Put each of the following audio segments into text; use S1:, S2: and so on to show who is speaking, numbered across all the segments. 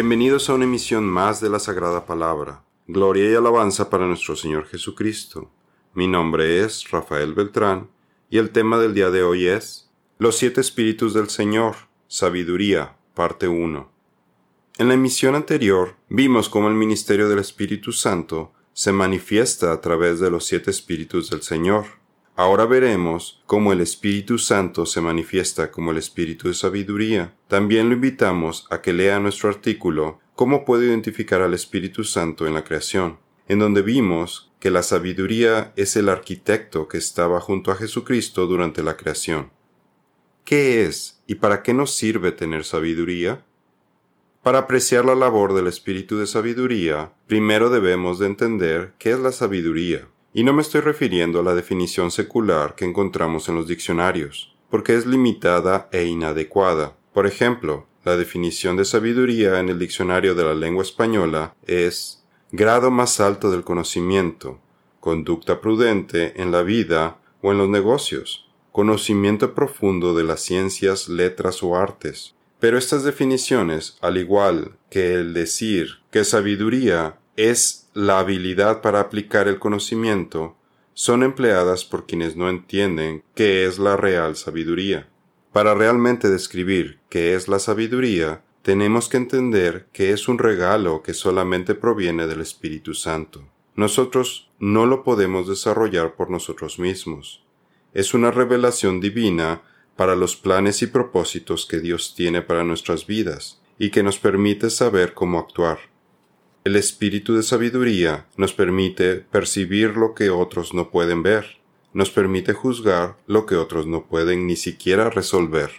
S1: Bienvenidos a una emisión más de la Sagrada Palabra. Gloria y alabanza para nuestro Señor Jesucristo. Mi nombre es Rafael Beltrán y el tema del día de hoy es Los siete espíritus del Señor, Sabiduría, parte 1. En la emisión anterior vimos cómo el ministerio del Espíritu Santo se manifiesta a través de los siete espíritus del Señor. Ahora veremos cómo el Espíritu Santo se manifiesta como el Espíritu de sabiduría. También lo invitamos a que lea nuestro artículo ¿Cómo puedo identificar al Espíritu Santo en la creación? en donde vimos que la sabiduría es el arquitecto que estaba junto a Jesucristo durante la creación. ¿Qué es y para qué nos sirve tener sabiduría? Para apreciar la labor del espíritu de sabiduría, primero debemos de entender qué es la sabiduría. Y no me estoy refiriendo a la definición secular que encontramos en los diccionarios, porque es limitada e inadecuada. Por ejemplo, la definición de sabiduría en el diccionario de la lengua española es grado más alto del conocimiento, conducta prudente en la vida o en los negocios, conocimiento profundo de las ciencias, letras o artes, pero estas definiciones, al igual que el decir que sabiduría es la habilidad para aplicar el conocimiento, son empleadas por quienes no entienden qué es la real sabiduría. Para realmente describir qué es la sabiduría, tenemos que entender que es un regalo que solamente proviene del Espíritu Santo. Nosotros no lo podemos desarrollar por nosotros mismos. Es una revelación divina para los planes y propósitos que Dios tiene para nuestras vidas y que nos permite saber cómo actuar. El espíritu de sabiduría nos permite percibir lo que otros no pueden ver, nos permite juzgar lo que otros no pueden ni siquiera resolver.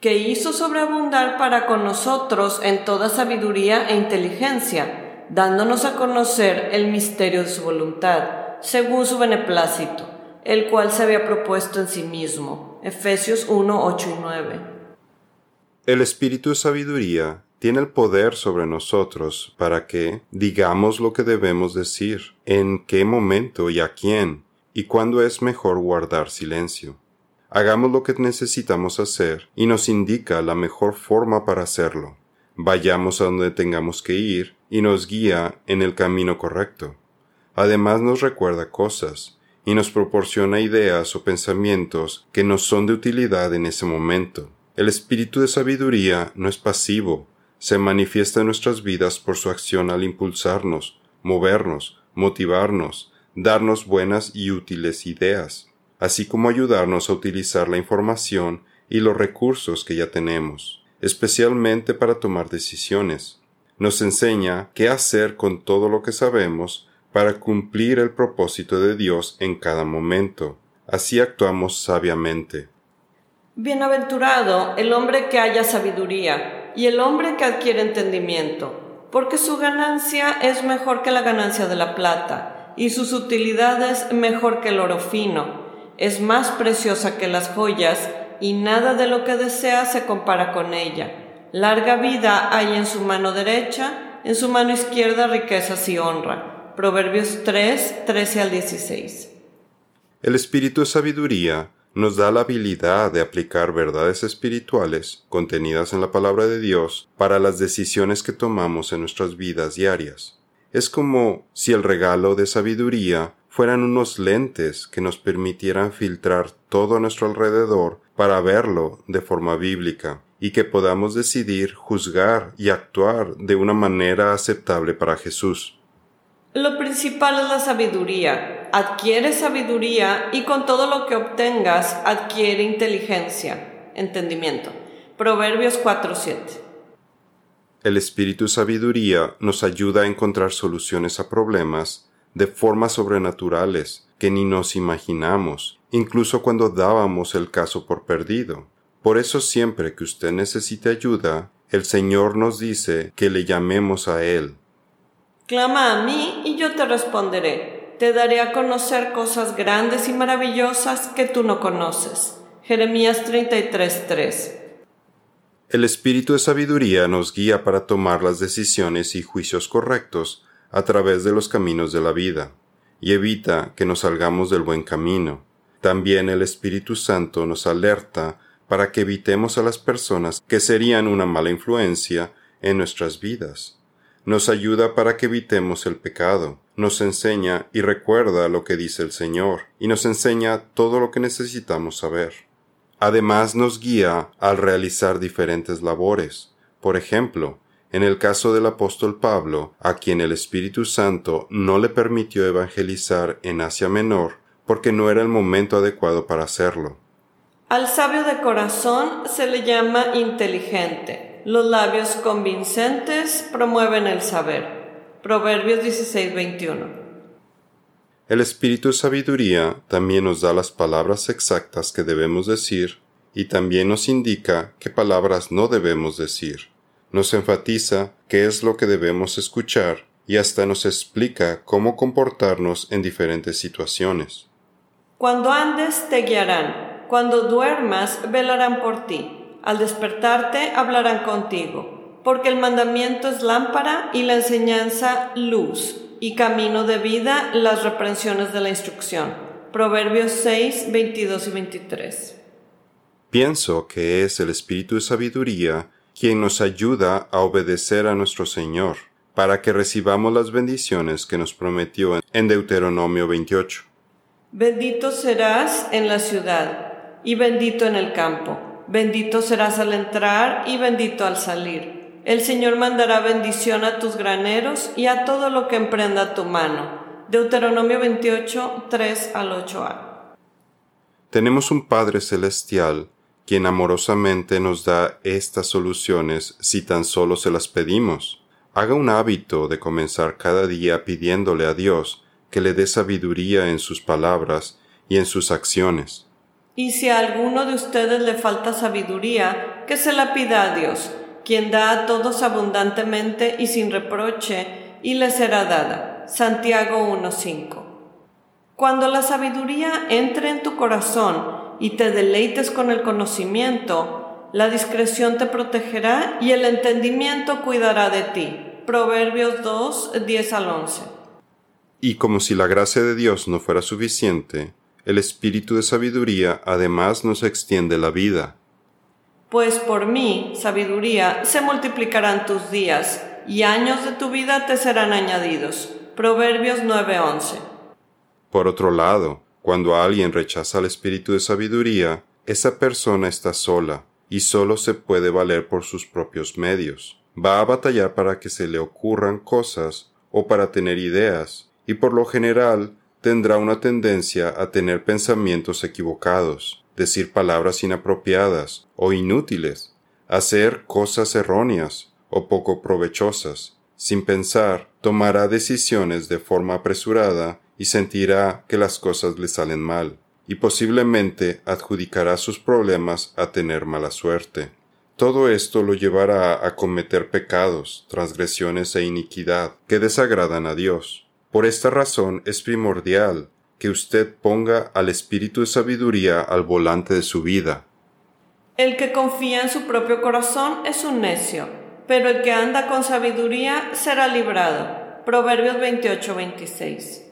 S2: Que hizo sobreabundar para con nosotros en toda sabiduría e inteligencia, dándonos a conocer el misterio de su voluntad, según su beneplácito el cual se había propuesto en sí mismo. Efesios 1, 8 y 9.
S1: El Espíritu de Sabiduría tiene el poder sobre nosotros para que digamos lo que debemos decir, en qué momento y a quién, y cuándo es mejor guardar silencio. Hagamos lo que necesitamos hacer y nos indica la mejor forma para hacerlo. Vayamos a donde tengamos que ir y nos guía en el camino correcto. Además nos recuerda cosas, y nos proporciona ideas o pensamientos que nos son de utilidad en ese momento. El espíritu de sabiduría no es pasivo, se manifiesta en nuestras vidas por su acción al impulsarnos, movernos, motivarnos, darnos buenas y útiles ideas, así como ayudarnos a utilizar la información y los recursos que ya tenemos, especialmente para tomar decisiones. Nos enseña qué hacer con todo lo que sabemos para cumplir el propósito de Dios en cada momento. Así actuamos sabiamente.
S2: Bienaventurado el hombre que haya sabiduría y el hombre que adquiere entendimiento, porque su ganancia es mejor que la ganancia de la plata, y sus utilidades mejor que el oro fino. Es más preciosa que las joyas, y nada de lo que desea se compara con ella. Larga vida hay en su mano derecha, en su mano izquierda riquezas y honra. Proverbios 3, 13 al 16.
S1: El espíritu de sabiduría nos da la habilidad de aplicar verdades espirituales contenidas en la palabra de Dios para las decisiones que tomamos en nuestras vidas diarias. Es como si el regalo de sabiduría fueran unos lentes que nos permitieran filtrar todo a nuestro alrededor para verlo de forma bíblica y que podamos decidir juzgar y actuar de una manera aceptable para Jesús.
S2: Lo principal es la sabiduría. Adquiere sabiduría y con todo lo que obtengas adquiere inteligencia, entendimiento. Proverbios 4:7.
S1: El espíritu sabiduría nos ayuda a encontrar soluciones a problemas de formas sobrenaturales que ni nos imaginamos, incluso cuando dábamos el caso por perdido. Por eso siempre que usted necesite ayuda, el Señor nos dice que le llamemos a Él
S2: Clama a mí y yo te responderé. Te daré a conocer cosas grandes y maravillosas que tú no conoces. Jeremías 33:3
S1: El espíritu de sabiduría nos guía para tomar las decisiones y juicios correctos a través de los caminos de la vida, y evita que nos salgamos del buen camino. También el Espíritu Santo nos alerta para que evitemos a las personas que serían una mala influencia en nuestras vidas. Nos ayuda para que evitemos el pecado, nos enseña y recuerda lo que dice el Señor, y nos enseña todo lo que necesitamos saber. Además nos guía al realizar diferentes labores. Por ejemplo, en el caso del apóstol Pablo, a quien el Espíritu Santo no le permitió evangelizar en Asia Menor, porque no era el momento adecuado para hacerlo.
S2: Al sabio de corazón se le llama inteligente. Los labios convincentes promueven el saber. Proverbios 16:21.
S1: El espíritu de sabiduría también nos da las palabras exactas que debemos decir y también nos indica qué palabras no debemos decir. Nos enfatiza qué es lo que debemos escuchar y hasta nos explica cómo comportarnos en diferentes situaciones.
S2: Cuando andes te guiarán, cuando duermas velarán por ti, al despertarte hablarán contigo, porque el mandamiento es lámpara y la enseñanza luz y camino de vida las reprensiones de la instrucción. Proverbios 6, 22 y 23.
S1: Pienso que es el Espíritu de Sabiduría quien nos ayuda a obedecer a nuestro Señor, para que recibamos las bendiciones que nos prometió en Deuteronomio 28.
S2: Bendito serás en la ciudad y bendito en el campo. Bendito serás al entrar y bendito al salir. El Señor mandará bendición a tus graneros y a todo lo que emprenda tu mano. Deuteronomio 28, 3 al 8a.
S1: Tenemos un Padre Celestial quien amorosamente nos da estas soluciones si tan solo se las pedimos. Haga un hábito de comenzar cada día pidiéndole a Dios que le dé sabiduría en sus palabras y en sus acciones.
S2: Y si a alguno de ustedes le falta sabiduría, que se la pida a Dios quien da a todos abundantemente y sin reproche, y le será dada. Santiago 1.5. Cuando la sabiduría entre en tu corazón y te deleites con el conocimiento, la discreción te protegerá y el entendimiento cuidará de ti. Proverbios 2, 10 al 11.
S1: Y como si la gracia de Dios no fuera suficiente, el espíritu de sabiduría además nos extiende la vida
S2: pues por mí, sabiduría, se multiplicarán tus días, y años de tu vida te serán añadidos. Proverbios 9:11.
S1: Por otro lado, cuando alguien rechaza el espíritu de sabiduría, esa persona está sola, y solo se puede valer por sus propios medios. Va a batallar para que se le ocurran cosas o para tener ideas, y por lo general tendrá una tendencia a tener pensamientos equivocados decir palabras inapropiadas o inútiles, hacer cosas erróneas o poco provechosas. Sin pensar, tomará decisiones de forma apresurada y sentirá que las cosas le salen mal, y posiblemente adjudicará sus problemas a tener mala suerte. Todo esto lo llevará a cometer pecados, transgresiones e iniquidad que desagradan a Dios. Por esta razón es primordial que usted ponga al espíritu de sabiduría al volante de su vida.
S2: El que confía en su propio corazón es un necio, pero el que anda con sabiduría será librado. Proverbios 28-26.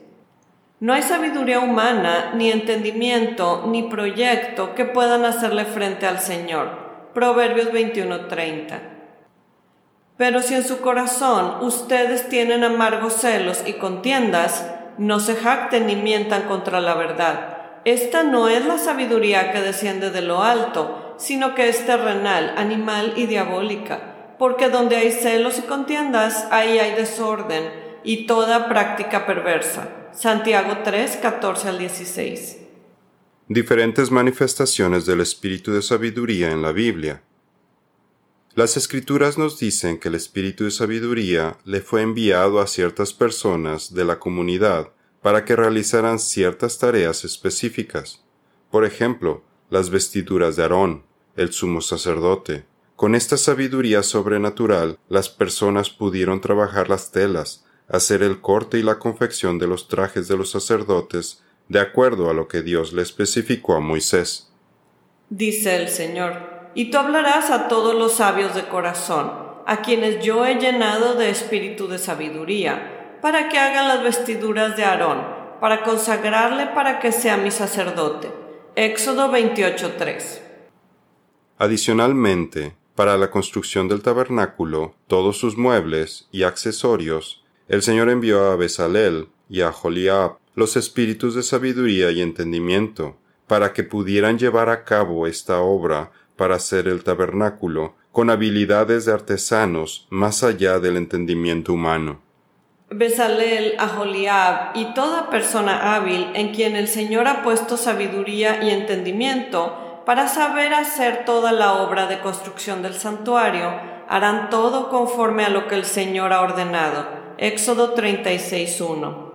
S2: No hay sabiduría humana, ni entendimiento, ni proyecto que puedan hacerle frente al Señor. Proverbios 21:30. Pero si en su corazón ustedes tienen amargos celos y contiendas, no se jacten ni mientan contra la verdad. Esta no es la sabiduría que desciende de lo alto, sino que es terrenal, animal y diabólica, porque donde hay celos y contiendas, ahí hay desorden y toda práctica perversa. Santiago 3, 14 al 16.
S1: Diferentes manifestaciones del espíritu de sabiduría en la Biblia. Las escrituras nos dicen que el espíritu de sabiduría le fue enviado a ciertas personas de la comunidad para que realizaran ciertas tareas específicas. Por ejemplo, las vestiduras de Aarón, el sumo sacerdote. Con esta sabiduría sobrenatural, las personas pudieron trabajar las telas, hacer el corte y la confección de los trajes de los sacerdotes, de acuerdo a lo que Dios le especificó a Moisés.
S2: Dice el Señor, y tú hablarás a todos los sabios de corazón, a quienes yo he llenado de espíritu de sabiduría, para que hagan las vestiduras de Aarón, para consagrarle para que sea mi sacerdote. Éxodo 28:3.
S1: Adicionalmente, para la construcción del tabernáculo, todos sus muebles y accesorios, el Señor envió a Besalel y a Joliab los espíritus de sabiduría y entendimiento, para que pudieran llevar a cabo esta obra para hacer el tabernáculo con habilidades de artesanos más allá del entendimiento humano.
S2: Besalel, Aholiab y toda persona hábil en quien el Señor ha puesto sabiduría y entendimiento para saber hacer toda la obra de construcción del santuario, harán todo conforme a lo que el Señor ha ordenado. Éxodo 36.1.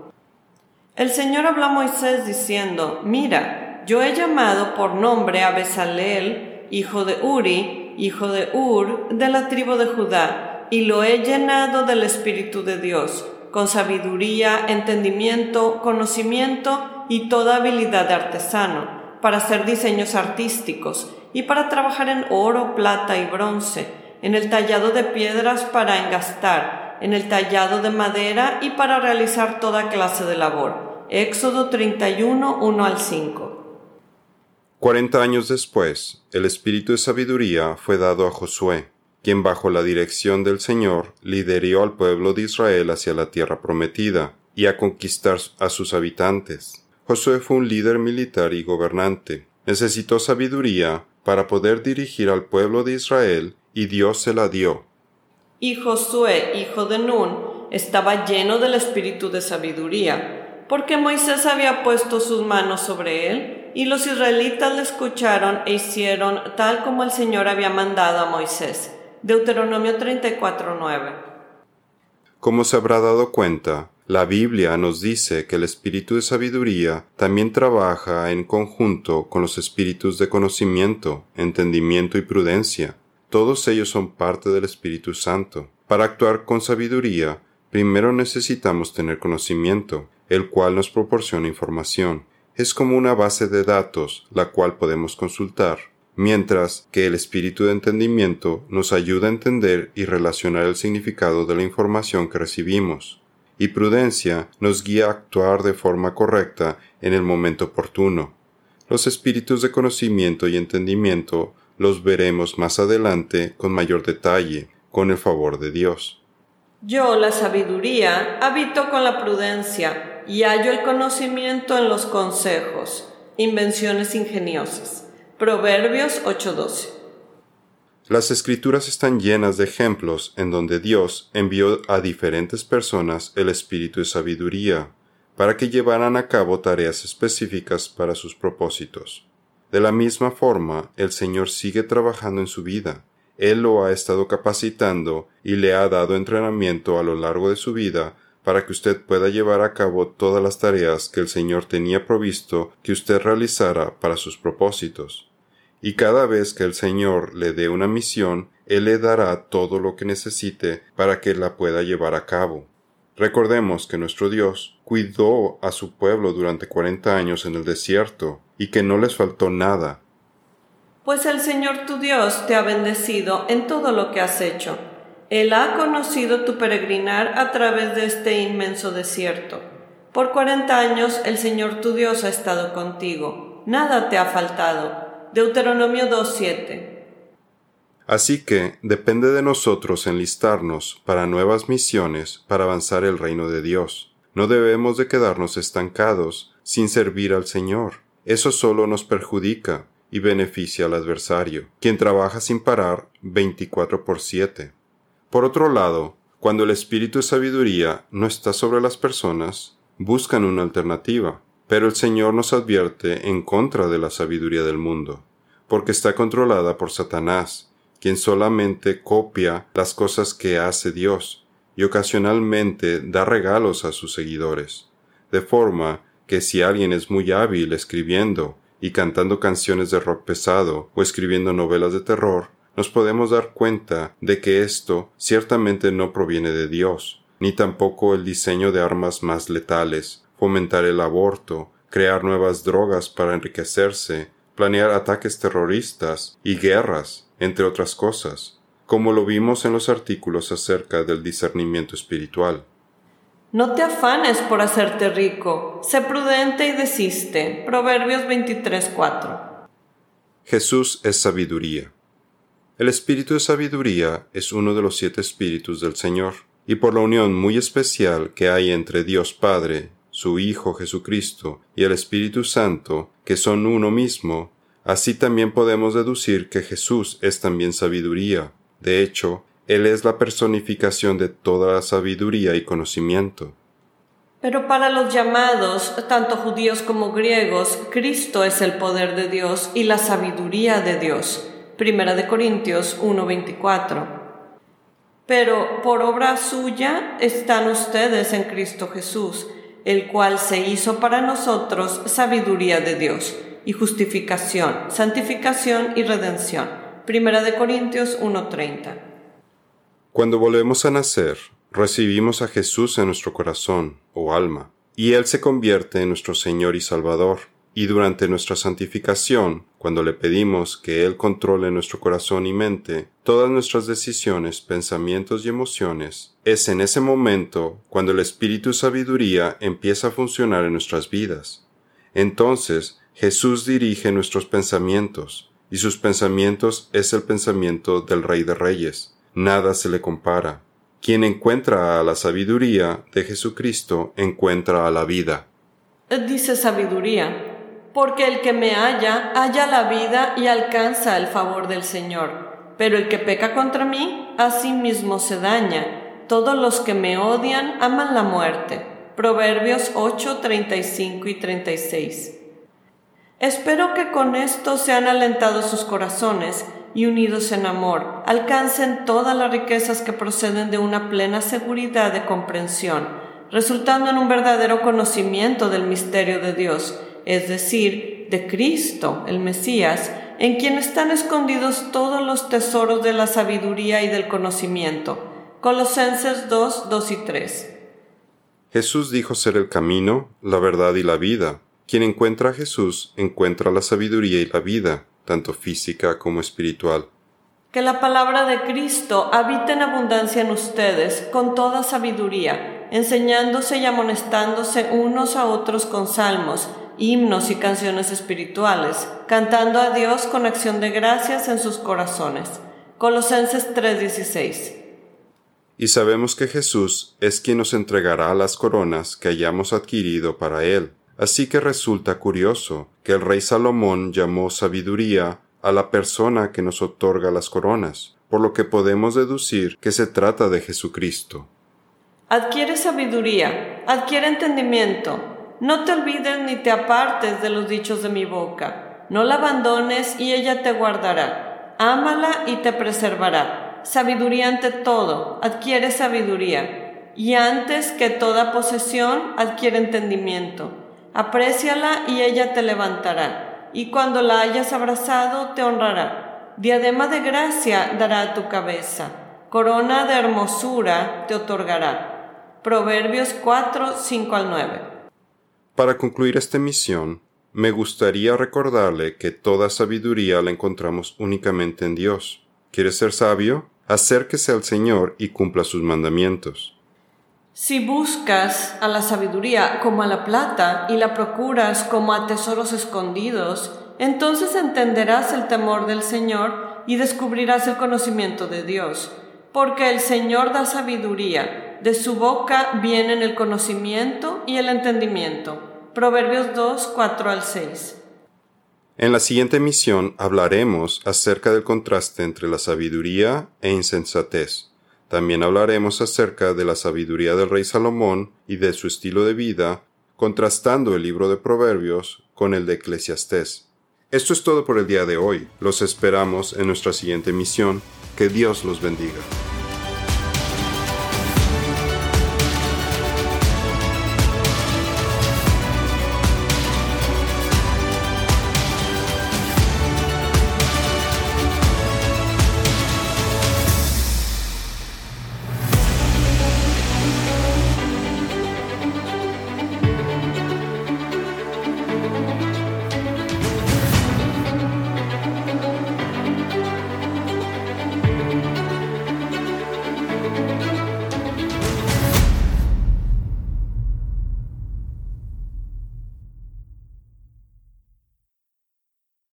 S2: El Señor habló a Moisés diciendo, Mira, yo he llamado por nombre a Besalel, hijo de Uri, hijo de Ur, de la tribu de Judá, y lo he llenado del Espíritu de Dios con sabiduría, entendimiento, conocimiento y toda habilidad de artesano, para hacer diseños artísticos y para trabajar en oro, plata y bronce, en el tallado de piedras para engastar, en el tallado de madera y para realizar toda clase de labor. Éxodo 31, 1 al 5.
S1: Cuarenta años después, el espíritu de sabiduría fue dado a Josué quien bajo la dirección del Señor lideró al pueblo de Israel hacia la tierra prometida y a conquistar a sus habitantes. Josué fue un líder militar y gobernante. Necesitó sabiduría para poder dirigir al pueblo de Israel y Dios se la dio.
S2: Y Josué, hijo de Nun, estaba lleno del espíritu de sabiduría, porque Moisés había puesto sus manos sobre él, y los israelitas le escucharon e hicieron tal como el Señor había mandado a Moisés. Deuteronomio 34:9.
S1: Como se habrá dado cuenta, la Biblia nos dice que el espíritu de sabiduría también trabaja en conjunto con los espíritus de conocimiento, entendimiento y prudencia. Todos ellos son parte del Espíritu Santo. Para actuar con sabiduría, primero necesitamos tener conocimiento, el cual nos proporciona información. Es como una base de datos, la cual podemos consultar mientras que el espíritu de entendimiento nos ayuda a entender y relacionar el significado de la información que recibimos, y prudencia nos guía a actuar de forma correcta en el momento oportuno. Los espíritus de conocimiento y entendimiento los veremos más adelante con mayor detalle, con el favor de Dios.
S2: Yo, la sabiduría, habito con la prudencia y hallo el conocimiento en los consejos, invenciones ingeniosas. Proverbios 8:12
S1: Las escrituras están llenas de ejemplos en donde Dios envió a diferentes personas el espíritu de sabiduría para que llevaran a cabo tareas específicas para sus propósitos. De la misma forma, el Señor sigue trabajando en su vida. Él lo ha estado capacitando y le ha dado entrenamiento a lo largo de su vida para que usted pueda llevar a cabo todas las tareas que el Señor tenía provisto que usted realizara para sus propósitos. Y cada vez que el Señor le dé una misión, Él le dará todo lo que necesite para que la pueda llevar a cabo. Recordemos que nuestro Dios cuidó a su pueblo durante cuarenta años en el desierto y que no les faltó nada.
S2: Pues el Señor tu Dios te ha bendecido en todo lo que has hecho él ha conocido tu peregrinar a través de este inmenso desierto. Por cuarenta años el Señor tu Dios ha estado contigo. Nada te ha faltado. Deuteronomio 2.7.
S1: Así que depende de nosotros enlistarnos para nuevas misiones para avanzar el reino de Dios. No debemos de quedarnos estancados sin servir al Señor. Eso solo nos perjudica y beneficia al adversario, quien trabaja sin parar 24 por 7. Por otro lado, cuando el espíritu de sabiduría no está sobre las personas, buscan una alternativa, pero el Señor nos advierte en contra de la sabiduría del mundo, porque está controlada por Satanás, quien solamente copia las cosas que hace Dios y ocasionalmente da regalos a sus seguidores, de forma que si alguien es muy hábil escribiendo y cantando canciones de rock pesado o escribiendo novelas de terror, nos podemos dar cuenta de que esto ciertamente no proviene de Dios, ni tampoco el diseño de armas más letales, fomentar el aborto, crear nuevas drogas para enriquecerse, planear ataques terroristas y guerras, entre otras cosas, como lo vimos en los artículos acerca del discernimiento espiritual.
S2: No te afanes por hacerte rico, sé prudente y desiste. Proverbios 23:4.
S1: Jesús es sabiduría. El espíritu de sabiduría es uno de los siete espíritus del Señor, y por la unión muy especial que hay entre Dios Padre, su Hijo Jesucristo y el Espíritu Santo, que son uno mismo, así también podemos deducir que Jesús es también sabiduría. De hecho, Él es la personificación de toda la sabiduría y conocimiento.
S2: Pero para los llamados, tanto judíos como griegos, Cristo es el poder de Dios y la sabiduría de Dios. Primera de Corintios 1:24. Pero por obra suya están ustedes en Cristo Jesús, el cual se hizo para nosotros sabiduría de Dios y justificación, santificación y redención. Primera de Corintios 1:30.
S1: Cuando volvemos a nacer, recibimos a Jesús en nuestro corazón o alma, y Él se convierte en nuestro Señor y Salvador. Y durante nuestra santificación, cuando le pedimos que Él controle nuestro corazón y mente, todas nuestras decisiones, pensamientos y emociones, es en ese momento cuando el Espíritu Sabiduría empieza a funcionar en nuestras vidas. Entonces, Jesús dirige nuestros pensamientos, y sus pensamientos es el pensamiento del Rey de Reyes. Nada se le compara. Quien encuentra a la sabiduría de Jesucristo encuentra a la vida.
S2: Dice sabiduría, porque el que me halla, halla la vida y alcanza el favor del Señor. Pero el que peca contra mí, a sí mismo se daña. Todos los que me odian aman la muerte. Proverbios 8, 35 y 36. Espero que con esto sean alentados sus corazones y unidos en amor, alcancen todas las riquezas que proceden de una plena seguridad de comprensión, resultando en un verdadero conocimiento del misterio de Dios, es decir, de Cristo, el Mesías, en quien están escondidos todos los tesoros de la sabiduría y del conocimiento. Colosenses 2, 2 y 3.
S1: Jesús dijo ser el camino, la verdad y la vida. Quien encuentra a Jesús encuentra la sabiduría y la vida tanto física como espiritual.
S2: Que la palabra de Cristo habite en abundancia en ustedes, con toda sabiduría, enseñándose y amonestándose unos a otros con salmos, himnos y canciones espirituales, cantando a Dios con acción de gracias en sus corazones. Colosenses 3:16.
S1: Y sabemos que Jesús es quien nos entregará las coronas que hayamos adquirido para Él Así que resulta curioso que el rey Salomón llamó sabiduría a la persona que nos otorga las coronas, por lo que podemos deducir que se trata de Jesucristo.
S2: Adquiere sabiduría, adquiere entendimiento. No te olvides ni te apartes de los dichos de mi boca. No la abandones y ella te guardará. Ámala y te preservará. Sabiduría ante todo, adquiere sabiduría. Y antes que toda posesión, adquiere entendimiento Apréciala y ella te levantará, y cuando la hayas abrazado te honrará. Diadema de gracia dará a tu cabeza, corona de hermosura te otorgará. Proverbios 4, 5 al 9.
S1: Para concluir esta misión, me gustaría recordarle que toda sabiduría la encontramos únicamente en Dios. ¿Quieres ser sabio? Acérquese al Señor y cumpla sus mandamientos.
S2: Si buscas a la sabiduría como a la plata y la procuras como a tesoros escondidos, entonces entenderás el temor del Señor y descubrirás el conocimiento de Dios, porque el Señor da sabiduría, de su boca vienen el conocimiento y el entendimiento. Proverbios 2, 4 al 6.
S1: En la siguiente misión hablaremos acerca del contraste entre la sabiduría e insensatez. También hablaremos acerca de la sabiduría del rey Salomón y de su estilo de vida, contrastando el libro de Proverbios con el de Eclesiastés. Esto es todo por el día de hoy. Los esperamos en nuestra siguiente misión. Que Dios los bendiga.